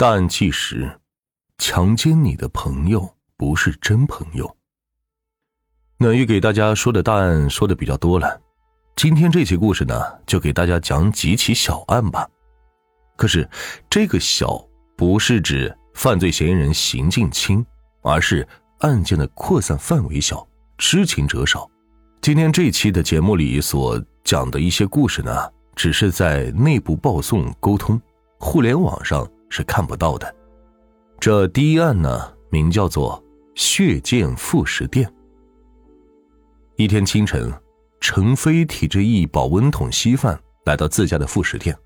大案纪实：强奸你的朋友不是真朋友。暖玉给大家说的大案说的比较多了，今天这期故事呢，就给大家讲几起小案吧。可是这个小不是指犯罪嫌疑人行径轻，而是案件的扩散范围小，知情者少。今天这期的节目里所讲的一些故事呢。只是在内部报送沟通，互联网上是看不到的。这第一案呢，名叫做“血溅副食店”。一天清晨，程飞提着一保温桶稀饭来到自家的副食店，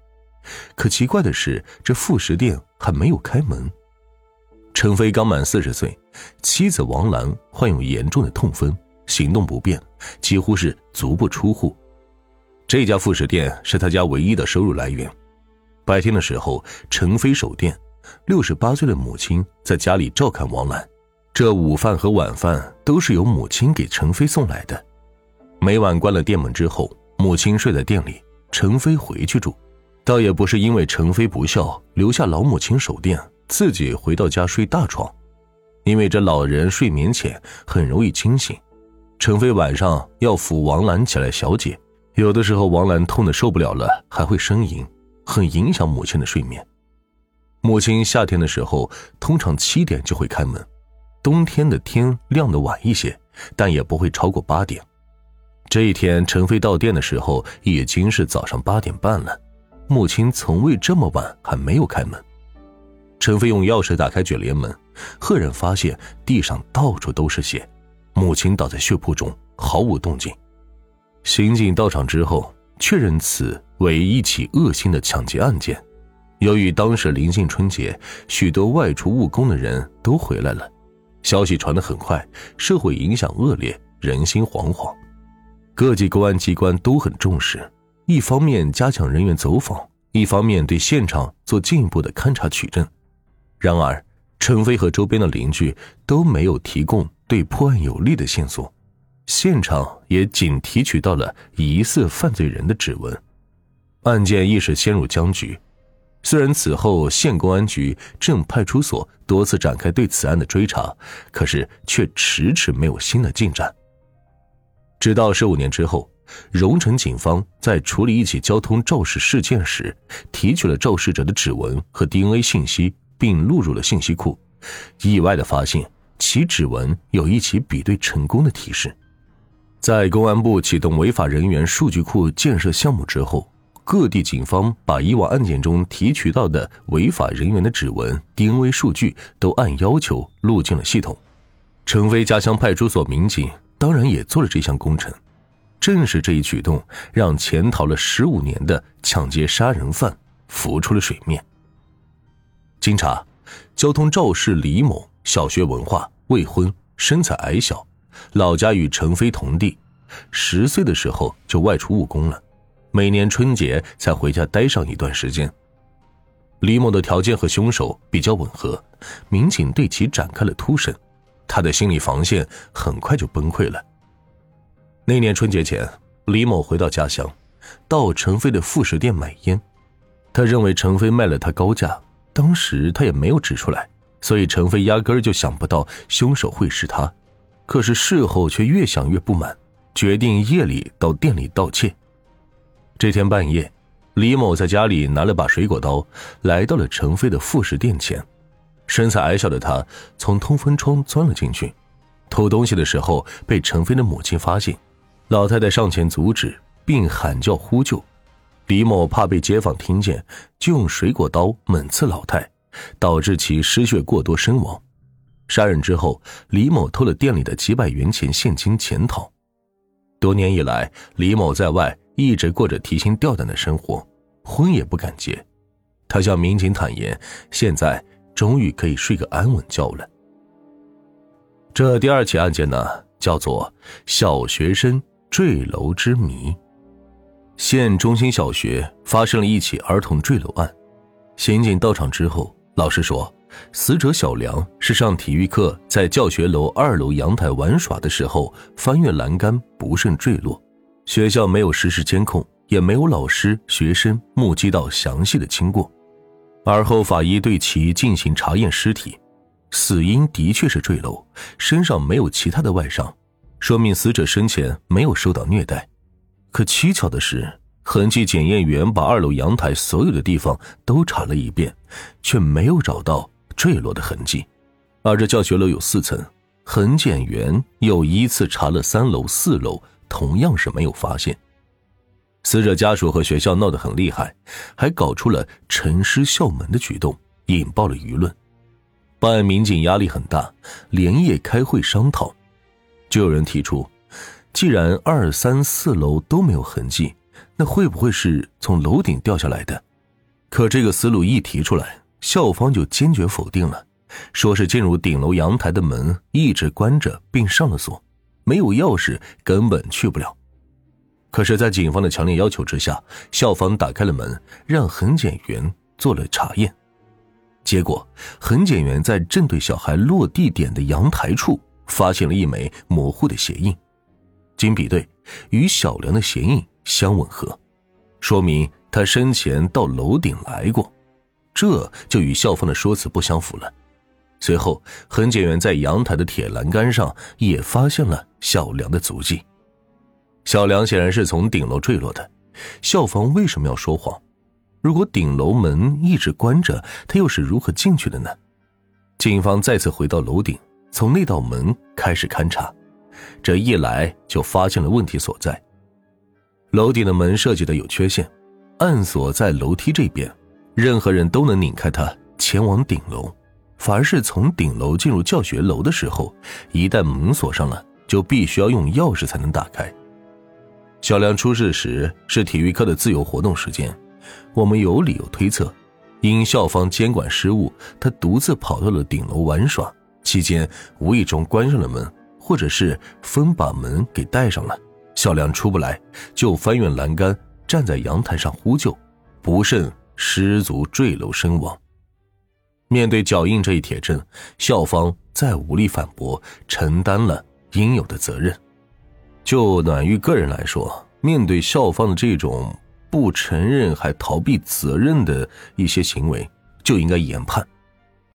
可奇怪的是，这副食店还没有开门。程飞刚满四十岁，妻子王兰患有严重的痛风，行动不便，几乎是足不出户。这家副食店是他家唯一的收入来源。白天的时候，程飞守店，六十八岁的母亲在家里照看王兰。这午饭和晚饭都是由母亲给程飞送来的。每晚关了店门之后，母亲睡在店里，程飞回去住。倒也不是因为程飞不孝，留下老母亲守店，自己回到家睡大床。因为这老人睡眠浅，很容易惊醒。程飞晚上要扶王兰起来小解。有的时候，王兰痛的受不了了，还会呻吟，很影响母亲的睡眠。母亲夏天的时候通常七点就会开门，冬天的天亮的晚一些，但也不会超过八点。这一天，陈飞到店的时候已经是早上八点半了，母亲从未这么晚还没有开门。陈飞用钥匙打开卷帘门，赫然发现地上到处都是血，母亲倒在血泊中，毫无动静。刑警到场之后，确认此为一起恶性的抢劫案件。由于当时临近春节，许多外出务工的人都回来了，消息传得很快，社会影响恶劣，人心惶惶。各级公安机关都很重视，一方面加强人员走访，一方面对现场做进一步的勘查取证。然而，陈飞和周边的邻居都没有提供对破案有利的线索。现场也仅提取到了疑似犯罪人的指纹，案件一时陷入僵局。虽然此后县公安局、镇派出所多次展开对此案的追查，可是却迟迟没有新的进展。直到十五年之后，荣城警方在处理一起交通肇事事件时，提取了肇事者的指纹和 DNA 信息，并录入了信息库，意外的发现其指纹有一起比对成功的提示。在公安部启动违法人员数据库建设项目之后，各地警方把以往案件中提取到的违法人员的指纹、DNA 数据都按要求录进了系统。陈飞家乡派出所民警当然也做了这项工程。正是这一举动，让潜逃了十五年的抢劫杀人犯浮出了水面。经查，交通肇事李某，小学文化，未婚，身材矮小。老家与程飞同地，十岁的时候就外出务工了，每年春节才回家待上一段时间。李某的条件和凶手比较吻合，民警对其展开了突审，他的心理防线很快就崩溃了。那年春节前，李某回到家乡，到陈飞的副食店买烟，他认为陈飞卖了他高价，当时他也没有指出来，所以陈飞压根儿就想不到凶手会是他。可是事后却越想越不满，决定夜里到店里盗窃。这天半夜，李某在家里拿了把水果刀，来到了程飞的副食店前。身材矮小的他从通风窗钻了进去，偷东西的时候被程飞的母亲发现，老太太上前阻止并喊叫呼救。李某怕被街坊听见，就用水果刀猛刺老太，导致其失血过多身亡。杀人之后，李某偷了店里的几百元钱现金潜逃。多年以来，李某在外一直过着提心吊胆的生活，婚也不敢结。他向民警坦言，现在终于可以睡个安稳觉了。这第二起案件呢，叫做“小学生坠楼之谜”。县中心小学发生了一起儿童坠楼案，刑警到场之后，老师说。死者小梁是上体育课，在教学楼二楼阳台玩耍的时候翻越栏杆不慎坠落。学校没有实时监控，也没有老师、学生目击到详细的经过。而后法医对其进行查验尸体，死因的确是坠楼，身上没有其他的外伤，说明死者生前没有受到虐待。可蹊跷的是，痕迹检验员把二楼阳台所有的地方都查了一遍，却没有找到坠落的痕迹。而这教学楼有四层，痕检员又依次查了三楼、四楼，同样是没有发现。死者家属和学校闹得很厉害，还搞出了沉尸校门的举动，引爆了舆论。办案民警压力很大，连夜开会商讨。就有人提出，既然二三四楼都没有痕迹，那会不会是从楼顶掉下来的？可这个思路一提出来，校方就坚决否定了，说是进入顶楼阳台的门一直关着并上了锁，没有钥匙根本去不了。可是，在警方的强烈要求之下，校方打开了门，让痕检员做了查验。结果，痕检员在正对小孩落地点的阳台处发现了一枚模糊的鞋印，经比对，与小梁的鞋印相吻合，说明他生前到楼顶来过，这就与校方的说辞不相符了。随后，痕检员在阳台的铁栏杆上也发现了小梁的足迹。小梁显然是从顶楼坠落的，校方为什么要说谎？如果顶楼门一直关着，他又是如何进去的呢？警方再次回到楼顶，从那道门开始勘查，这一来就发现了问题所在。楼顶的门设计的有缺陷，暗锁在楼梯这边，任何人都能拧开它前往顶楼，反而是从顶楼进入教学楼的时候，一旦门锁上了，就必须要用钥匙才能打开。小梁出事时是体育课的自由活动时间，我们有理由推测，因校方监管失误，他独自跑到了顶楼玩耍，期间无意中关上了门，或者是风把门给带上了，小梁出不来，就翻越栏杆站在阳台上呼救，不慎失足坠楼身亡。面对脚印这一铁证，校方再无力反驳，承担了应有的责任。就暖玉个人来说，面对校方的这种不承认还逃避责任的一些行为，就应该严判。